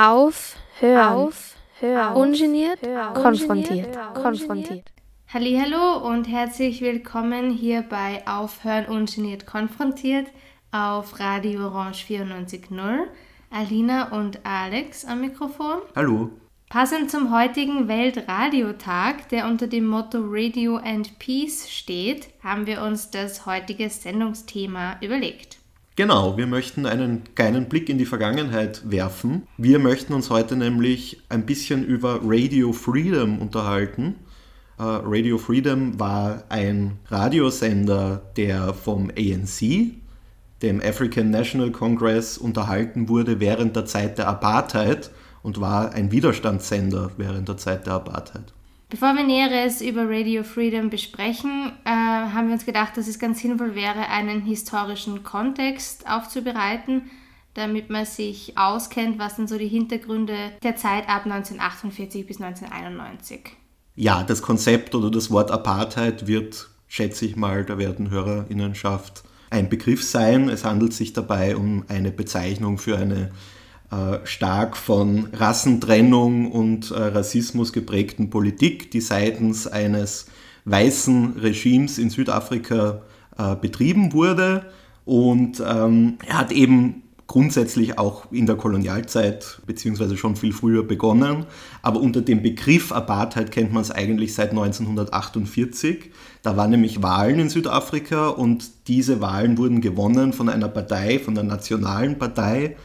Auf, hören, auf, hören, ungeniert, hören, konfrontiert, hören, konfrontiert. Hallo und herzlich willkommen hier bei Aufhören ungeniert konfrontiert auf Radio Orange 94.0. Alina und Alex am Mikrofon. Hallo. Passend zum heutigen Weltradiotag, der unter dem Motto Radio and Peace steht, haben wir uns das heutige Sendungsthema überlegt. Genau, wir möchten einen kleinen Blick in die Vergangenheit werfen. Wir möchten uns heute nämlich ein bisschen über Radio Freedom unterhalten. Uh, Radio Freedom war ein Radiosender, der vom ANC, dem African National Congress, unterhalten wurde während der Zeit der Apartheid und war ein Widerstandssender während der Zeit der Apartheid. Bevor wir Näheres über Radio Freedom besprechen, äh, haben wir uns gedacht, dass es ganz sinnvoll wäre, einen historischen Kontext aufzubereiten, damit man sich auskennt, was sind so die Hintergründe der Zeit ab 1948 bis 1991. Ja, das Konzept oder das Wort Apartheid wird, schätze ich mal, der werten Hörerinnenschaft ein Begriff sein. Es handelt sich dabei um eine Bezeichnung für eine stark von Rassentrennung und äh, Rassismus geprägten Politik, die seitens eines weißen Regimes in Südafrika äh, betrieben wurde. Und ähm, er hat eben grundsätzlich auch in der Kolonialzeit beziehungsweise schon viel früher begonnen. Aber unter dem Begriff Apartheid kennt man es eigentlich seit 1948. Da waren nämlich Wahlen in Südafrika und diese Wahlen wurden gewonnen von einer Partei, von der Nationalen Partei,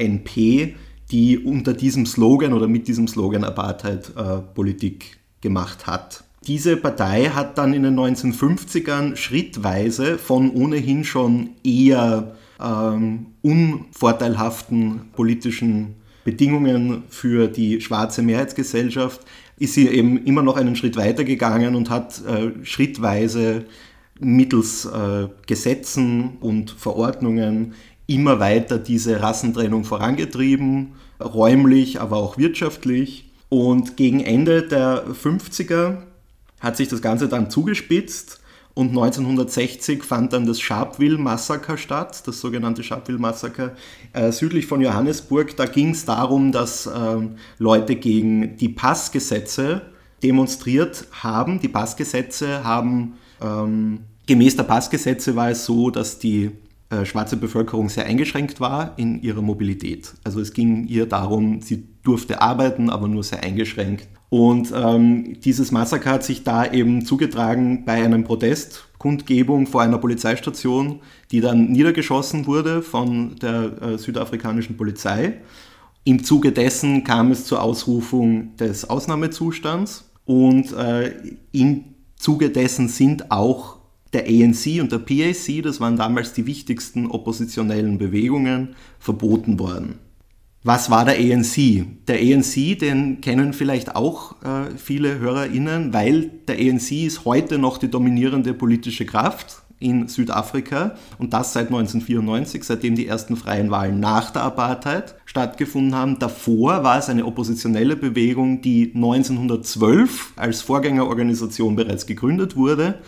NP, die unter diesem Slogan oder mit diesem Slogan Apartheid-Politik äh, gemacht hat. Diese Partei hat dann in den 1950ern schrittweise von ohnehin schon eher ähm, unvorteilhaften politischen Bedingungen für die schwarze Mehrheitsgesellschaft ist sie eben immer noch einen Schritt weiter gegangen und hat äh, schrittweise mittels äh, Gesetzen und Verordnungen immer weiter diese Rassentrennung vorangetrieben, räumlich, aber auch wirtschaftlich. Und gegen Ende der 50er hat sich das Ganze dann zugespitzt und 1960 fand dann das Sharpeville-Massaker statt, das sogenannte Sharpeville-Massaker äh, südlich von Johannesburg. Da ging es darum, dass äh, Leute gegen die Passgesetze demonstriert haben. Die Passgesetze haben, ähm, gemäß der Passgesetze war es so, dass die äh, schwarze Bevölkerung sehr eingeschränkt war in ihrer Mobilität. Also es ging ihr darum, sie durfte arbeiten, aber nur sehr eingeschränkt. Und ähm, dieses Massaker hat sich da eben zugetragen bei einem Protestkundgebung vor einer Polizeistation, die dann niedergeschossen wurde von der äh, südafrikanischen Polizei. Im Zuge dessen kam es zur Ausrufung des Ausnahmezustands und äh, im Zuge dessen sind auch der ANC und der PAC, das waren damals die wichtigsten oppositionellen Bewegungen, verboten worden. Was war der ANC? Der ANC, den kennen vielleicht auch äh, viele HörerInnen, weil der ANC ist heute noch die dominierende politische Kraft in Südafrika und das seit 1994, seitdem die ersten freien Wahlen nach der Apartheid stattgefunden haben. Davor war es eine oppositionelle Bewegung, die 1912 als Vorgängerorganisation bereits gegründet wurde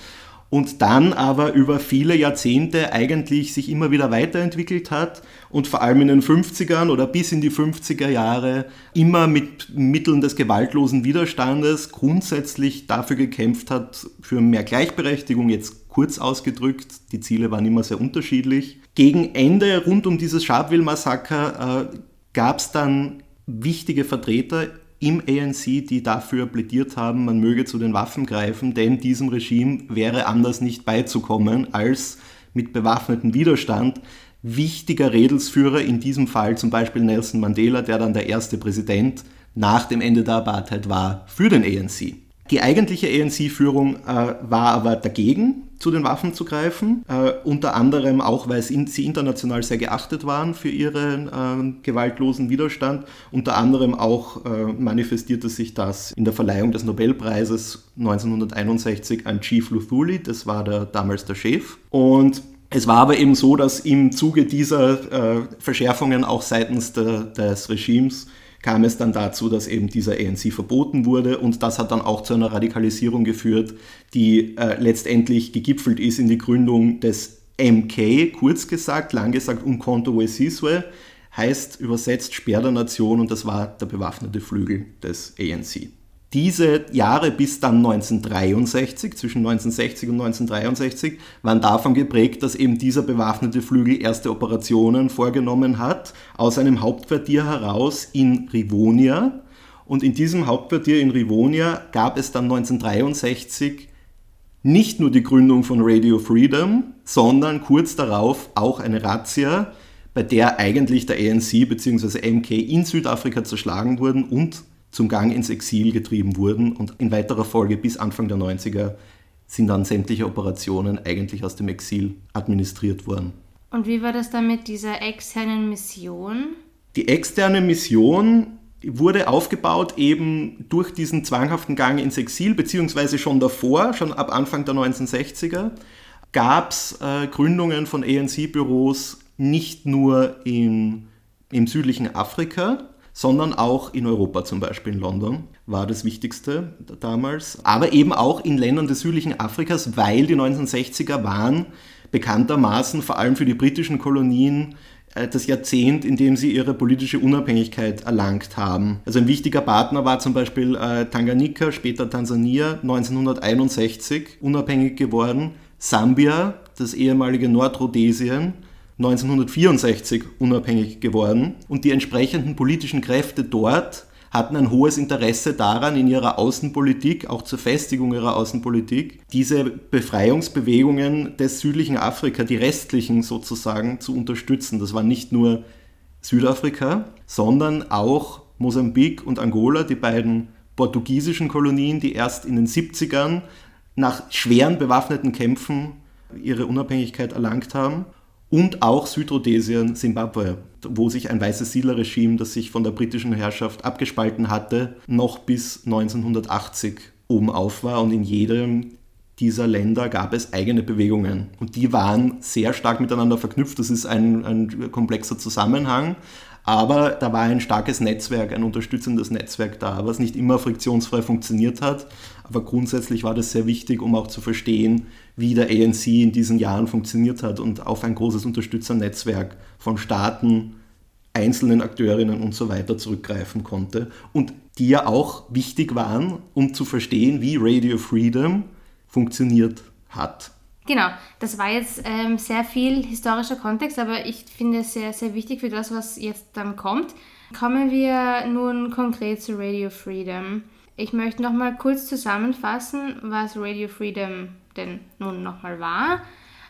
und dann aber über viele Jahrzehnte eigentlich sich immer wieder weiterentwickelt hat und vor allem in den 50ern oder bis in die 50er Jahre immer mit Mitteln des gewaltlosen Widerstandes grundsätzlich dafür gekämpft hat, für mehr Gleichberechtigung, jetzt kurz ausgedrückt, die Ziele waren immer sehr unterschiedlich. Gegen Ende rund um dieses Sharpeville-Massaker äh, gab es dann wichtige Vertreter im ANC, die dafür plädiert haben, man möge zu den Waffen greifen, denn diesem Regime wäre anders nicht beizukommen als mit bewaffnetem Widerstand. Wichtiger Redelsführer in diesem Fall zum Beispiel Nelson Mandela, der dann der erste Präsident nach dem Ende der Apartheid war für den ANC. Die eigentliche ANC-Führung äh, war aber dagegen, zu den Waffen zu greifen, äh, unter anderem auch, weil sie international sehr geachtet waren für ihren äh, gewaltlosen Widerstand. Unter anderem auch äh, manifestierte sich das in der Verleihung des Nobelpreises 1961 an Chief Luthuli, das war der, damals der Chef. Und es war aber eben so, dass im Zuge dieser äh, Verschärfungen auch seitens de, des Regimes kam es dann dazu, dass eben dieser ANC verboten wurde und das hat dann auch zu einer Radikalisierung geführt, die äh, letztendlich gegipfelt ist in die Gründung des MK, kurz gesagt, lang gesagt Umkhonto we Sizwe, heißt übersetzt Speer der Nation und das war der bewaffnete Flügel des ANC. Diese Jahre bis dann 1963, zwischen 1960 und 1963, waren davon geprägt, dass eben dieser bewaffnete Flügel erste Operationen vorgenommen hat, aus einem Hauptquartier heraus in Rivonia. Und in diesem Hauptquartier in Rivonia gab es dann 1963 nicht nur die Gründung von Radio Freedom, sondern kurz darauf auch eine Razzia, bei der eigentlich der ANC bzw. MK in Südafrika zerschlagen wurden und zum Gang ins Exil getrieben wurden und in weiterer Folge bis Anfang der 90er sind dann sämtliche Operationen eigentlich aus dem Exil administriert worden. Und wie war das dann mit dieser externen Mission? Die externe Mission wurde aufgebaut eben durch diesen zwanghaften Gang ins Exil, beziehungsweise schon davor, schon ab Anfang der 1960er, gab es äh, Gründungen von ANC-Büros nicht nur in, im südlichen Afrika, sondern auch in Europa zum Beispiel in London war das Wichtigste damals, aber eben auch in Ländern des südlichen Afrikas, weil die 1960er waren bekanntermaßen vor allem für die britischen Kolonien äh, das Jahrzehnt, in dem sie ihre politische Unabhängigkeit erlangt haben. Also ein wichtiger Partner war zum Beispiel äh, Tanganyika, später Tansania, 1961 unabhängig geworden, Sambia, das ehemalige Nordrhodesien, 1964 unabhängig geworden und die entsprechenden politischen Kräfte dort hatten ein hohes Interesse daran, in ihrer Außenpolitik, auch zur Festigung ihrer Außenpolitik, diese Befreiungsbewegungen des südlichen Afrika, die restlichen sozusagen, zu unterstützen. Das war nicht nur Südafrika, sondern auch Mosambik und Angola, die beiden portugiesischen Kolonien, die erst in den 70ern nach schweren bewaffneten Kämpfen ihre Unabhängigkeit erlangt haben und auch Südrhodesien, Simbabwe, wo sich ein weißes Siedlerregime, das sich von der britischen Herrschaft abgespalten hatte, noch bis 1980 oben auf war und in jedem dieser Länder gab es eigene Bewegungen und die waren sehr stark miteinander verknüpft. Das ist ein, ein komplexer Zusammenhang, aber da war ein starkes Netzwerk, ein unterstützendes Netzwerk da, was nicht immer friktionsfrei funktioniert hat. Aber grundsätzlich war das sehr wichtig, um auch zu verstehen, wie der ANC in diesen Jahren funktioniert hat und auf ein großes Unterstützernetzwerk von Staaten, einzelnen Akteurinnen und so weiter zurückgreifen konnte. Und die ja auch wichtig waren, um zu verstehen, wie Radio Freedom funktioniert hat. Genau, das war jetzt ähm, sehr viel historischer Kontext, aber ich finde es sehr, sehr wichtig für das, was jetzt dann kommt. Kommen wir nun konkret zu Radio Freedom. Ich möchte nochmal kurz zusammenfassen, was Radio Freedom denn nun nochmal war.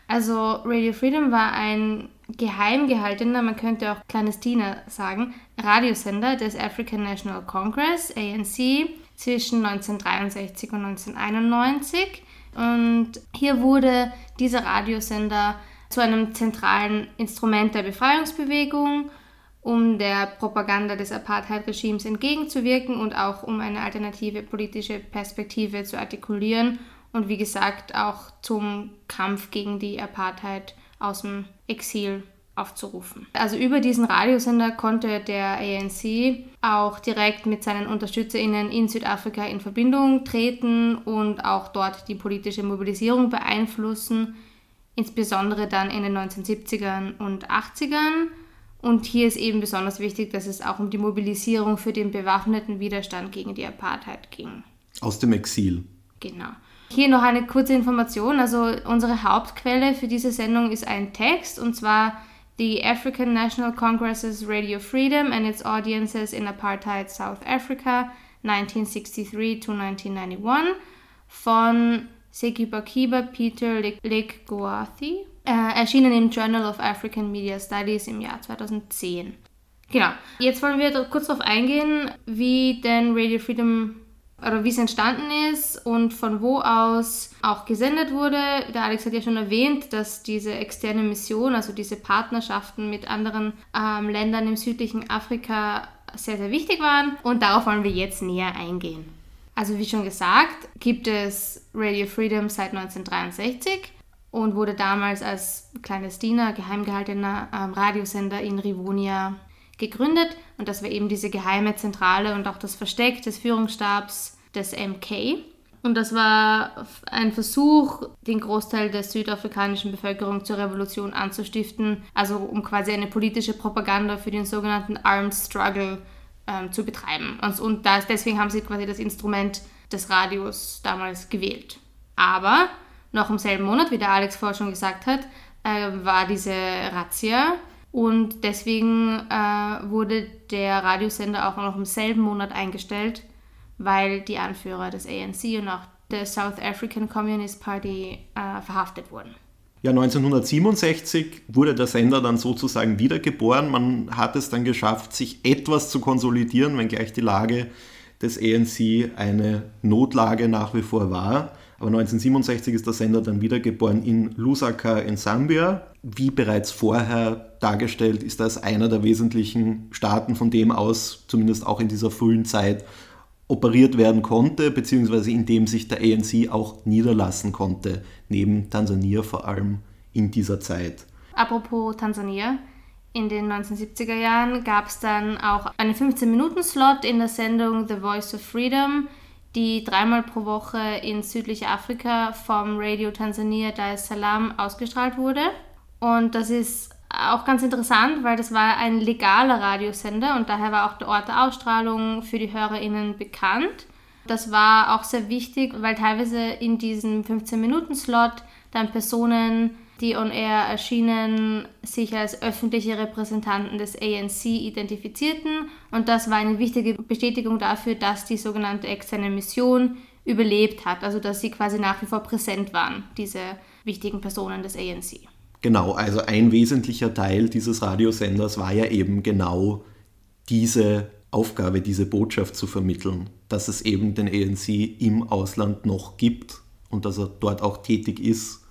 Also Radio Freedom war ein geheim gehaltener, man könnte auch clandestiner sagen, Radiosender des African National Congress, ANC, zwischen 1963 und 1991 und hier wurde dieser Radiosender zu einem zentralen Instrument der Befreiungsbewegung, um der Propaganda des Apartheid-Regimes entgegenzuwirken und auch um eine alternative politische Perspektive zu artikulieren und wie gesagt auch zum Kampf gegen die Apartheid aus dem Exil aufzurufen. Also über diesen Radiosender konnte der ANC auch direkt mit seinen UnterstützerInnen in Südafrika in Verbindung treten und auch dort die politische Mobilisierung beeinflussen, insbesondere dann in den 1970ern und 80ern. Und hier ist eben besonders wichtig, dass es auch um die Mobilisierung für den bewaffneten Widerstand gegen die Apartheid ging. Aus dem Exil. Genau. Hier noch eine kurze Information. Also unsere Hauptquelle für diese Sendung ist ein Text und zwar the African National Congress's Radio Freedom and its Audiences in Apartheid South Africa 1963 to 1991 von Sekibakiba Peter Lekgoathi, äh, erschienen im Journal of African Media Studies im Jahr 2010. Genau, jetzt wollen wir kurz darauf eingehen, wie denn Radio Freedom oder wie es entstanden ist und von wo aus auch gesendet wurde. Der Alex hat ja schon erwähnt, dass diese externe Mission, also diese Partnerschaften mit anderen ähm, Ländern im südlichen Afrika sehr, sehr wichtig waren und darauf wollen wir jetzt näher eingehen. Also wie schon gesagt, gibt es Radio Freedom seit 1963 und wurde damals als clandestiner, geheim gehaltener ähm, Radiosender in Rivonia gegründet und das war eben diese geheime Zentrale und auch das Versteck des Führungsstabs des MK. Und das war ein Versuch, den Großteil der südafrikanischen Bevölkerung zur Revolution anzustiften, also um quasi eine politische Propaganda für den sogenannten Armed Struggle ähm, zu betreiben. Und, und das, deswegen haben sie quasi das Instrument des Radios damals gewählt. Aber noch im selben Monat, wie der Alex vorher schon gesagt hat, äh, war diese Razzia und deswegen äh, wurde der Radiosender auch noch im selben Monat eingestellt weil die Anführer des ANC und auch der South African Communist Party äh, verhaftet wurden. Ja, 1967 wurde der Sender dann sozusagen wiedergeboren. Man hat es dann geschafft, sich etwas zu konsolidieren, wenngleich die Lage des ANC eine Notlage nach wie vor war. Aber 1967 ist der Sender dann wiedergeboren in Lusaka in Sambia. Wie bereits vorher dargestellt, ist das einer der wesentlichen Staaten, von dem aus, zumindest auch in dieser frühen Zeit, operiert werden konnte, beziehungsweise in dem sich der ANC auch niederlassen konnte, neben Tansania vor allem in dieser Zeit. Apropos Tansania, in den 1970er Jahren gab es dann auch einen 15-Minuten-Slot in der Sendung The Voice of Freedom, die dreimal pro Woche in südlicher Afrika vom Radio Tansania Dar es Salaam ausgestrahlt wurde. Und das ist auch ganz interessant, weil das war ein legaler Radiosender und daher war auch der Ort der Ausstrahlung für die HörerInnen bekannt. Das war auch sehr wichtig, weil teilweise in diesem 15-Minuten-Slot dann Personen, die on air erschienen, sich als öffentliche Repräsentanten des ANC identifizierten. Und das war eine wichtige Bestätigung dafür, dass die sogenannte externe Mission überlebt hat, also dass sie quasi nach wie vor präsent waren, diese wichtigen Personen des ANC. Genau, also ein wesentlicher Teil dieses Radiosenders war ja eben genau diese Aufgabe, diese Botschaft zu vermitteln, dass es eben den ANC im Ausland noch gibt und dass er dort auch tätig ist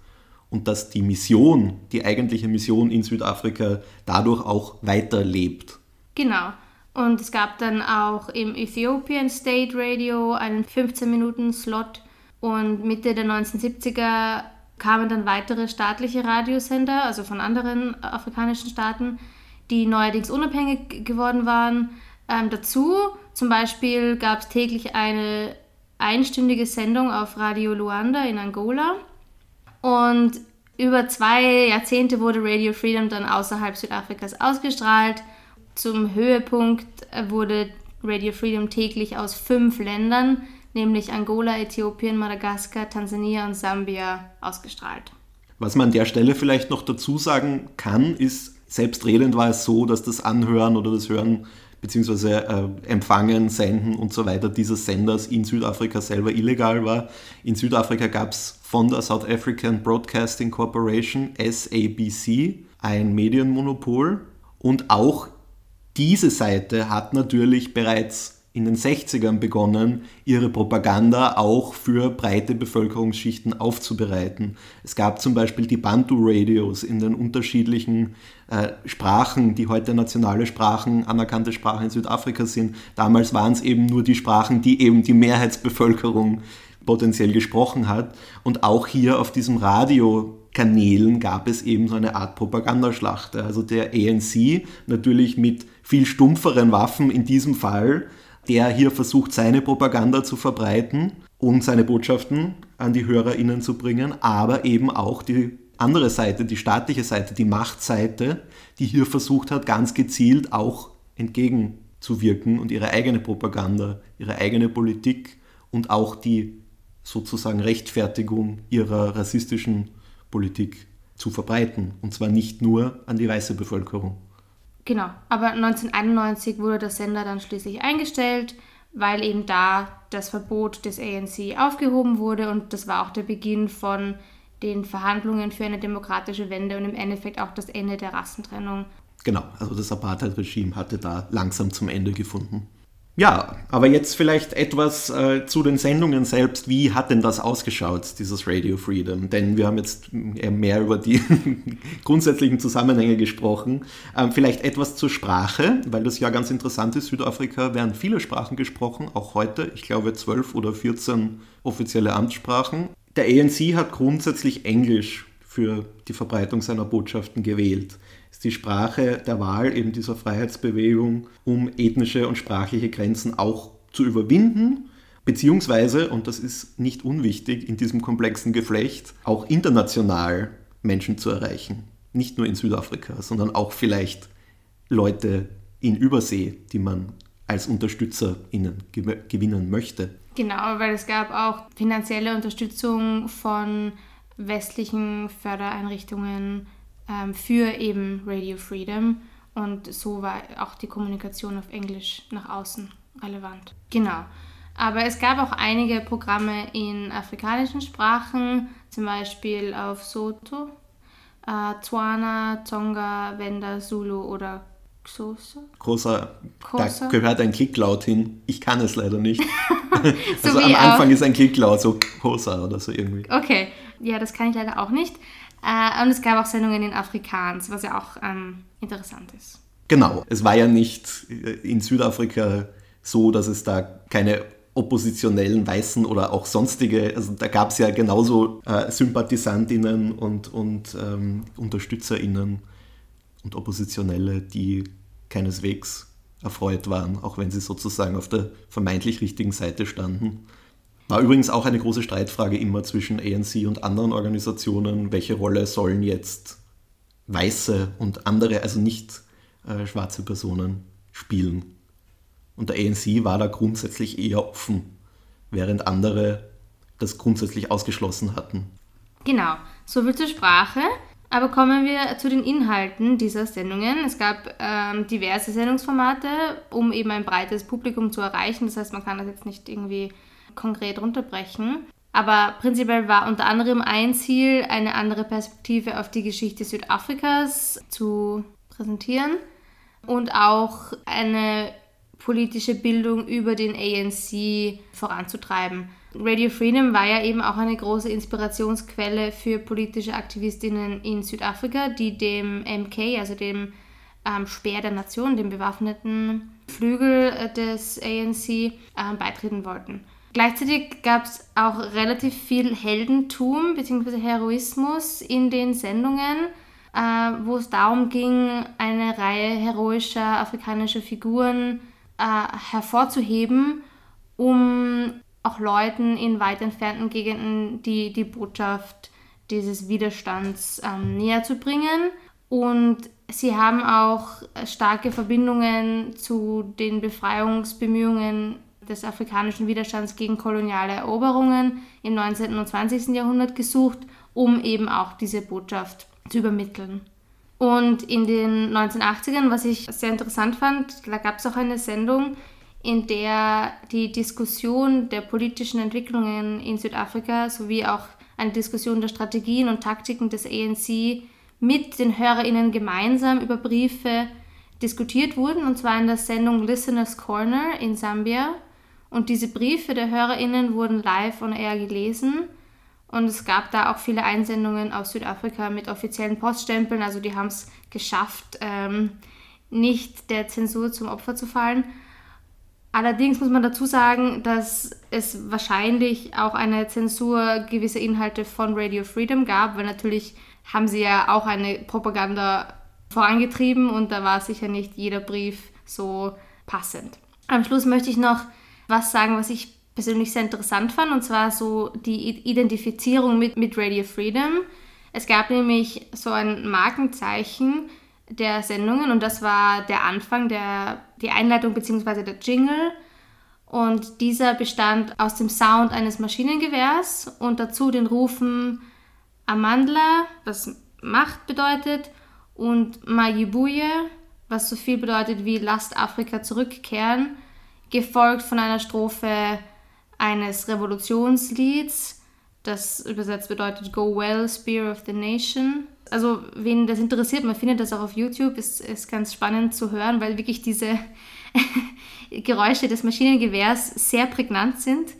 und dass die Mission, die eigentliche Mission in Südafrika dadurch auch weiterlebt. Genau. Und es gab dann auch im Ethiopian State Radio einen 15-Minuten-Slot und Mitte der 1970er kamen dann weitere staatliche Radiosender, also von anderen afrikanischen Staaten, die neuerdings unabhängig geworden waren, ähm, dazu. Zum Beispiel gab es täglich eine einstündige Sendung auf Radio Luanda in Angola. Und über zwei Jahrzehnte wurde Radio Freedom dann außerhalb Südafrikas ausgestrahlt. Zum Höhepunkt wurde Radio Freedom täglich aus fünf Ländern nämlich Angola, Äthiopien, Madagaskar, Tansania und Sambia, ausgestrahlt. Was man an der Stelle vielleicht noch dazu sagen kann, ist, selbstredend war es so, dass das Anhören oder das Hören bzw. Äh, Empfangen, Senden und so weiter dieses Senders in Südafrika selber illegal war. In Südafrika gab es von der South African Broadcasting Corporation, SABC, ein Medienmonopol und auch diese Seite hat natürlich bereits in den 60ern begonnen, ihre Propaganda auch für breite Bevölkerungsschichten aufzubereiten. Es gab zum Beispiel die Bantu-Radios in den unterschiedlichen äh, Sprachen, die heute nationale Sprachen, anerkannte Sprachen in Südafrika sind. Damals waren es eben nur die Sprachen, die eben die Mehrheitsbevölkerung potenziell gesprochen hat. Und auch hier auf diesem Radiokanälen gab es eben so eine Art Propagandaschlacht. Also der ANC natürlich mit viel stumpferen Waffen in diesem Fall der hier versucht, seine Propaganda zu verbreiten und seine Botschaften an die HörerInnen zu bringen, aber eben auch die andere Seite, die staatliche Seite, die Machtseite, die hier versucht hat, ganz gezielt auch entgegenzuwirken und ihre eigene Propaganda, ihre eigene Politik und auch die sozusagen Rechtfertigung ihrer rassistischen Politik zu verbreiten. Und zwar nicht nur an die weiße Bevölkerung. Genau, aber 1991 wurde der Sender dann schließlich eingestellt, weil eben da das Verbot des ANC aufgehoben wurde und das war auch der Beginn von den Verhandlungen für eine demokratische Wende und im Endeffekt auch das Ende der Rassentrennung. Genau, also das Apartheid-Regime hatte da langsam zum Ende gefunden. Ja, aber jetzt vielleicht etwas äh, zu den Sendungen selbst. Wie hat denn das ausgeschaut, dieses Radio Freedom? Denn wir haben jetzt mehr über die grundsätzlichen Zusammenhänge gesprochen. Ähm, vielleicht etwas zur Sprache, weil das ja ganz interessant ist. Südafrika werden viele Sprachen gesprochen, auch heute. Ich glaube zwölf oder 14 offizielle Amtssprachen. Der ANC hat grundsätzlich Englisch für die Verbreitung seiner Botschaften gewählt ist die Sprache der Wahl eben dieser Freiheitsbewegung, um ethnische und sprachliche Grenzen auch zu überwinden beziehungsweise, und das ist nicht unwichtig in diesem komplexen Geflecht, auch international Menschen zu erreichen. Nicht nur in Südafrika, sondern auch vielleicht Leute in Übersee, die man als UnterstützerInnen gewinnen möchte. Genau, weil es gab auch finanzielle Unterstützung von westlichen Fördereinrichtungen ähm, für eben Radio Freedom und so war auch die Kommunikation auf Englisch nach außen relevant. Genau. Aber es gab auch einige Programme in afrikanischen Sprachen, zum Beispiel auf Soto, äh, Tswana, Tonga, Wenda, Zulu oder Xhosa. Großer, da gehört ein Kicklaut hin. Ich kann es leider nicht. so also am Anfang ist ein Kicklaut, so Kosa oder so irgendwie. Okay, ja, das kann ich leider auch nicht. Äh, und es gab auch Sendungen in Afrikaans, was ja auch ähm, interessant ist. Genau, es war ja nicht in Südafrika so, dass es da keine oppositionellen Weißen oder auch sonstige, also da gab es ja genauso äh, Sympathisantinnen und, und ähm, UnterstützerInnen und Oppositionelle, die keineswegs erfreut waren, auch wenn sie sozusagen auf der vermeintlich richtigen Seite standen. War übrigens auch eine große Streitfrage immer zwischen ANC und anderen Organisationen, welche Rolle sollen jetzt weiße und andere, also nicht äh, schwarze Personen spielen. Und der ANC war da grundsätzlich eher offen, während andere das grundsätzlich ausgeschlossen hatten. Genau, soviel zur Sprache. Aber kommen wir zu den Inhalten dieser Sendungen. Es gab ähm, diverse Sendungsformate, um eben ein breites Publikum zu erreichen. Das heißt, man kann das jetzt nicht irgendwie konkret runterbrechen. Aber prinzipiell war unter anderem ein Ziel, eine andere Perspektive auf die Geschichte Südafrikas zu präsentieren und auch eine politische Bildung über den ANC voranzutreiben. Radio Freedom war ja eben auch eine große Inspirationsquelle für politische Aktivistinnen in Südafrika, die dem MK, also dem ähm, Speer der Nation, dem bewaffneten Flügel äh, des ANC, äh, beitreten wollten. Gleichzeitig gab es auch relativ viel Heldentum bzw. Heroismus in den Sendungen, äh, wo es darum ging, eine Reihe heroischer afrikanischer Figuren äh, hervorzuheben, um auch Leuten in weit entfernten Gegenden die, die Botschaft dieses Widerstands ähm, näher zu bringen. Und sie haben auch starke Verbindungen zu den Befreiungsbemühungen des afrikanischen Widerstands gegen koloniale Eroberungen im 19. und 20. Jahrhundert gesucht, um eben auch diese Botschaft zu übermitteln. Und in den 1980ern, was ich sehr interessant fand, da gab es auch eine Sendung, in der die Diskussion der politischen Entwicklungen in Südafrika sowie auch eine Diskussion der Strategien und Taktiken des ANC mit den HörerInnen gemeinsam über Briefe diskutiert wurden, und zwar in der Sendung Listeners Corner in Sambia. Und diese Briefe der HörerInnen wurden live on air gelesen. Und es gab da auch viele Einsendungen aus Südafrika mit offiziellen Poststempeln. Also die haben es geschafft, ähm, nicht der Zensur zum Opfer zu fallen. Allerdings muss man dazu sagen, dass es wahrscheinlich auch eine Zensur gewisser Inhalte von Radio Freedom gab, weil natürlich haben sie ja auch eine Propaganda vorangetrieben und da war sicher nicht jeder Brief so passend. Am Schluss möchte ich noch was sagen, was ich persönlich sehr interessant fand, und zwar so die Identifizierung mit, mit Radio Freedom. Es gab nämlich so ein Markenzeichen der Sendungen und das war der Anfang, der, die Einleitung bzw. der Jingle. Und dieser bestand aus dem Sound eines Maschinengewehrs und dazu den Rufen Amandla, was Macht bedeutet, und Mayibuye, was so viel bedeutet wie Lasst Afrika zurückkehren gefolgt von einer Strophe eines Revolutionslieds, das übersetzt bedeutet Go Well, Spear of the Nation. Also, wen das interessiert, man findet das auch auf YouTube, ist, ist ganz spannend zu hören, weil wirklich diese Geräusche des Maschinengewehrs sehr prägnant sind.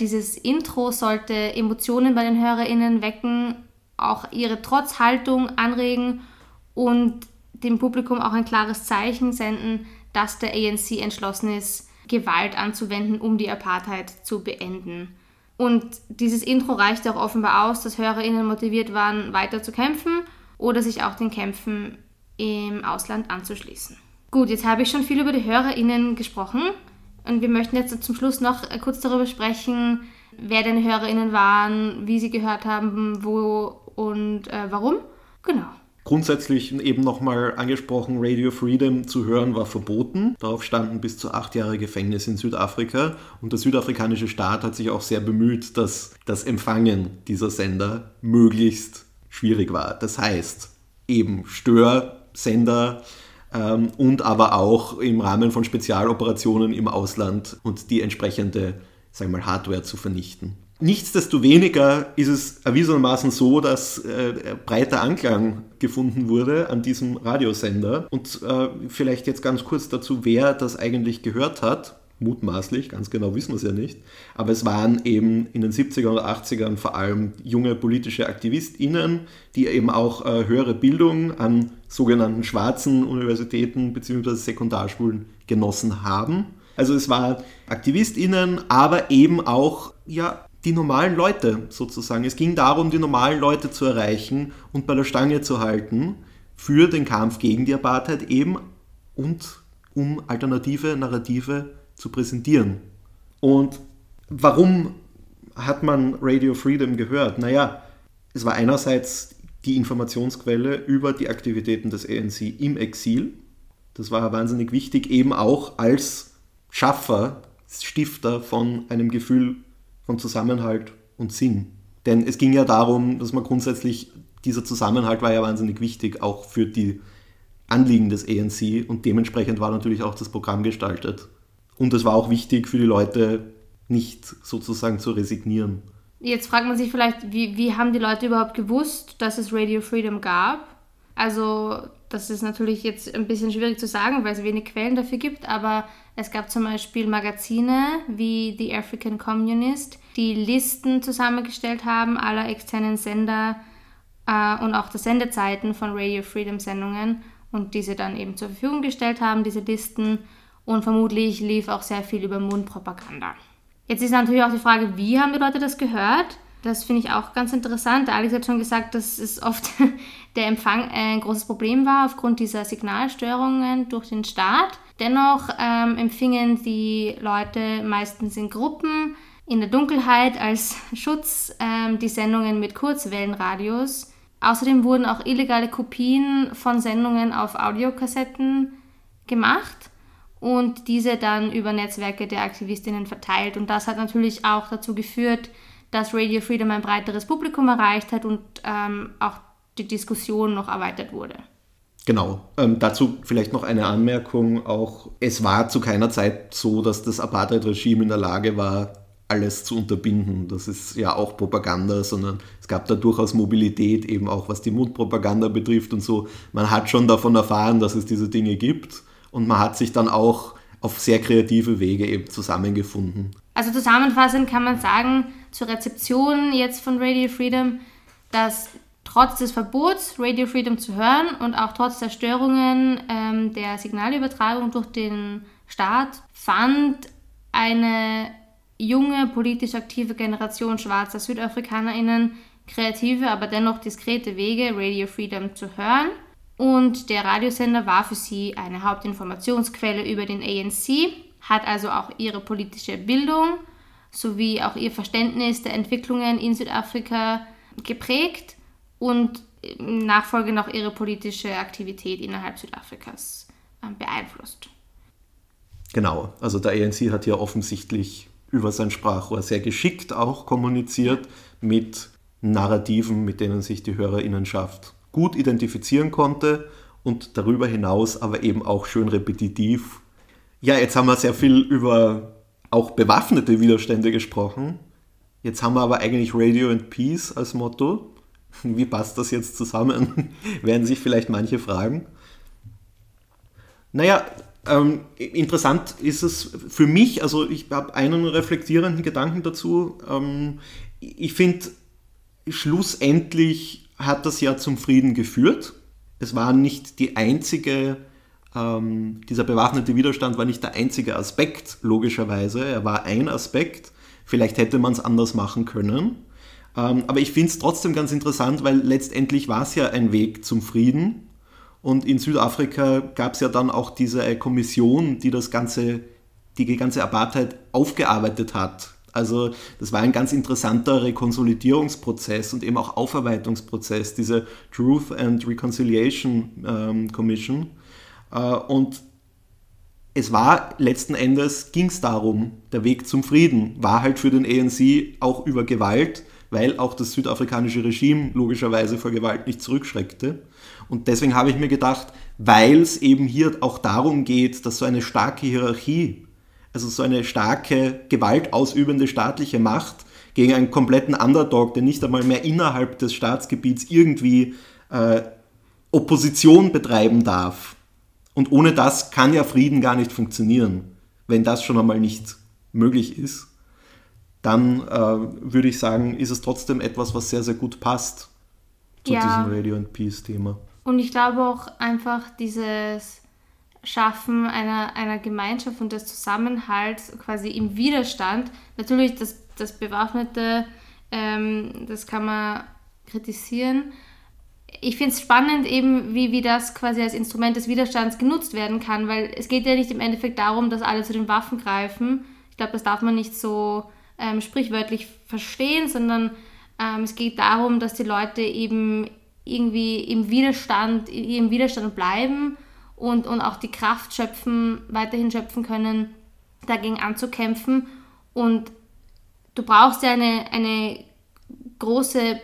Dieses Intro sollte Emotionen bei den HörerInnen wecken, auch ihre Trotzhaltung anregen und dem Publikum auch ein klares Zeichen senden, dass der ANC entschlossen ist, Gewalt anzuwenden, um die Apartheid zu beenden. Und dieses Intro reichte auch offenbar aus, dass HörerInnen motiviert waren, weiter zu kämpfen oder sich auch den Kämpfen im Ausland anzuschließen. Gut, jetzt habe ich schon viel über die HörerInnen gesprochen. Und wir möchten jetzt zum Schluss noch kurz darüber sprechen, wer deine HörerInnen waren, wie sie gehört haben, wo und äh, warum. Genau. Grundsätzlich eben nochmal angesprochen, Radio Freedom zu hören war verboten. Darauf standen bis zu acht Jahre Gefängnis in Südafrika. Und der südafrikanische Staat hat sich auch sehr bemüht, dass das Empfangen dieser Sender möglichst schwierig war. Das heißt, eben Störsender ähm, und aber auch im Rahmen von Spezialoperationen im Ausland und die entsprechende sagen wir mal, Hardware zu vernichten. Nichtsdestoweniger ist es erwiesenermaßen so, dass äh, breiter Anklang gefunden wurde an diesem Radiosender. Und äh, vielleicht jetzt ganz kurz dazu, wer das eigentlich gehört hat. Mutmaßlich, ganz genau wissen wir es ja nicht. Aber es waren eben in den 70er und 80ern vor allem junge politische AktivistInnen, die eben auch äh, höhere Bildung an sogenannten schwarzen Universitäten bzw. Sekundarschulen genossen haben. Also es waren AktivistInnen, aber eben auch ja, die normalen Leute sozusagen. Es ging darum, die normalen Leute zu erreichen und bei der Stange zu halten für den Kampf gegen die Apartheid eben und um alternative Narrative zu präsentieren. Und warum hat man Radio Freedom gehört? Naja, es war einerseits die Informationsquelle über die Aktivitäten des ANC im Exil. Das war wahnsinnig wichtig, eben auch als Schaffer, Stifter von einem Gefühl von Zusammenhalt und Sinn. Denn es ging ja darum, dass man grundsätzlich, dieser Zusammenhalt war ja wahnsinnig wichtig, auch für die Anliegen des ANC und dementsprechend war natürlich auch das Programm gestaltet. Und es war auch wichtig für die Leute, nicht sozusagen zu resignieren. Jetzt fragt man sich vielleicht, wie, wie haben die Leute überhaupt gewusst, dass es Radio Freedom gab? Also das ist natürlich jetzt ein bisschen schwierig zu sagen, weil es wenig Quellen dafür gibt, aber es gab zum Beispiel Magazine wie The African Communist, die Listen zusammengestellt haben aller externen Sender äh, und auch der Sendezeiten von Radio Freedom Sendungen und diese dann eben zur Verfügung gestellt haben, diese Listen. Und vermutlich lief auch sehr viel über Mundpropaganda. Jetzt ist natürlich auch die Frage, wie haben die Leute das gehört? Das finde ich auch ganz interessant. Alex hat schon gesagt, dass es oft der Empfang ein großes Problem war aufgrund dieser Signalstörungen durch den Staat. Dennoch ähm, empfingen die Leute meistens in Gruppen in der Dunkelheit als Schutz ähm, die Sendungen mit Kurzwellenradios. Außerdem wurden auch illegale Kopien von Sendungen auf Audiokassetten gemacht und diese dann über Netzwerke der Aktivistinnen verteilt. Und das hat natürlich auch dazu geführt, dass Radio Freedom ein breiteres Publikum erreicht hat und ähm, auch die Diskussion noch erweitert wurde. Genau. Ähm, dazu vielleicht noch eine Anmerkung. Auch es war zu keiner Zeit so, dass das Apartheid-Regime in der Lage war, alles zu unterbinden. Das ist ja auch Propaganda, sondern es gab da durchaus Mobilität, eben auch was die Mundpropaganda betrifft und so. Man hat schon davon erfahren, dass es diese Dinge gibt und man hat sich dann auch auf sehr kreative Wege eben zusammengefunden. Also zusammenfassend kann man sagen, zur Rezeption jetzt von Radio Freedom, dass trotz des Verbots, Radio Freedom zu hören und auch trotz der Störungen ähm, der Signalübertragung durch den Staat, fand eine junge, politisch aktive Generation schwarzer SüdafrikanerInnen kreative, aber dennoch diskrete Wege, Radio Freedom zu hören. Und der Radiosender war für sie eine Hauptinformationsquelle über den ANC, hat also auch ihre politische Bildung sowie auch ihr Verständnis der Entwicklungen in Südafrika geprägt und im Nachfolge noch ihre politische Aktivität innerhalb Südafrikas ähm, beeinflusst. Genau, also der ANC hat ja offensichtlich über sein Sprachrohr sehr geschickt auch kommuniziert mit Narrativen, mit denen sich die Hörerinnenschaft gut identifizieren konnte und darüber hinaus aber eben auch schön repetitiv. Ja, jetzt haben wir sehr viel über auch bewaffnete Widerstände gesprochen. Jetzt haben wir aber eigentlich Radio and Peace als Motto. Wie passt das jetzt zusammen? Werden sich vielleicht manche fragen. Naja, ähm, interessant ist es für mich, also ich habe einen reflektierenden Gedanken dazu. Ähm, ich finde, schlussendlich hat das ja zum Frieden geführt. Es war nicht die einzige, ähm, dieser bewaffnete Widerstand war nicht der einzige Aspekt, logischerweise. Er war ein Aspekt. Vielleicht hätte man es anders machen können. Ähm, aber ich finde es trotzdem ganz interessant, weil letztendlich war es ja ein Weg zum Frieden. Und in Südafrika gab es ja dann auch diese Kommission, die das Ganze die ganze Apartheid aufgearbeitet hat. Also das war ein ganz interessanter Rekonsolidierungsprozess und eben auch Aufarbeitungsprozess, diese Truth and Reconciliation ähm, Commission. Äh, und es war letzten Endes, ging es darum, der Weg zum Frieden war halt für den ANC auch über Gewalt, weil auch das südafrikanische Regime logischerweise vor Gewalt nicht zurückschreckte. Und deswegen habe ich mir gedacht, weil es eben hier auch darum geht, dass so eine starke Hierarchie, also so eine starke gewaltausübende staatliche Macht gegen einen kompletten Underdog, der nicht einmal mehr innerhalb des Staatsgebiets irgendwie äh, Opposition betreiben darf, und ohne das kann ja Frieden gar nicht funktionieren. Wenn das schon einmal nicht möglich ist, dann äh, würde ich sagen, ist es trotzdem etwas, was sehr, sehr gut passt zu ja. diesem Radio and Peace Thema. Und ich glaube auch einfach dieses Schaffen einer, einer Gemeinschaft und des Zusammenhalts quasi im Widerstand. Natürlich, das, das Bewaffnete, ähm, das kann man kritisieren, ich finde es spannend eben, wie, wie das quasi als Instrument des Widerstands genutzt werden kann, weil es geht ja nicht im Endeffekt darum, dass alle zu den Waffen greifen. Ich glaube, das darf man nicht so ähm, sprichwörtlich verstehen, sondern ähm, es geht darum, dass die Leute eben irgendwie im Widerstand, im Widerstand bleiben und, und auch die Kraft schöpfen, weiterhin schöpfen können, dagegen anzukämpfen. Und du brauchst ja eine, eine große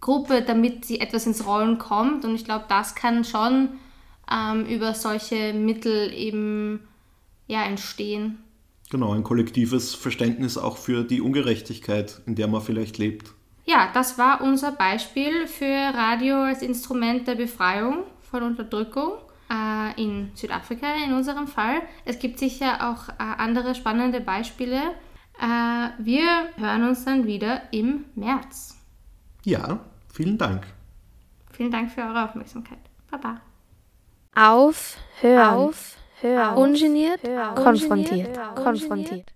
Gruppe, damit sie etwas ins Rollen kommt. Und ich glaube, das kann schon ähm, über solche Mittel eben ja, entstehen. Genau, ein kollektives Verständnis auch für die Ungerechtigkeit, in der man vielleicht lebt. Ja, das war unser Beispiel für Radio als Instrument der Befreiung von Unterdrückung äh, in Südafrika in unserem Fall. Es gibt sicher auch äh, andere spannende Beispiele. Äh, wir hören uns dann wieder im März. Ja, Vielen Dank. Vielen Dank für eure Aufmerksamkeit. Baba. Auf, hör auf, hör, ungeniert, konfrontiert, konfrontiert.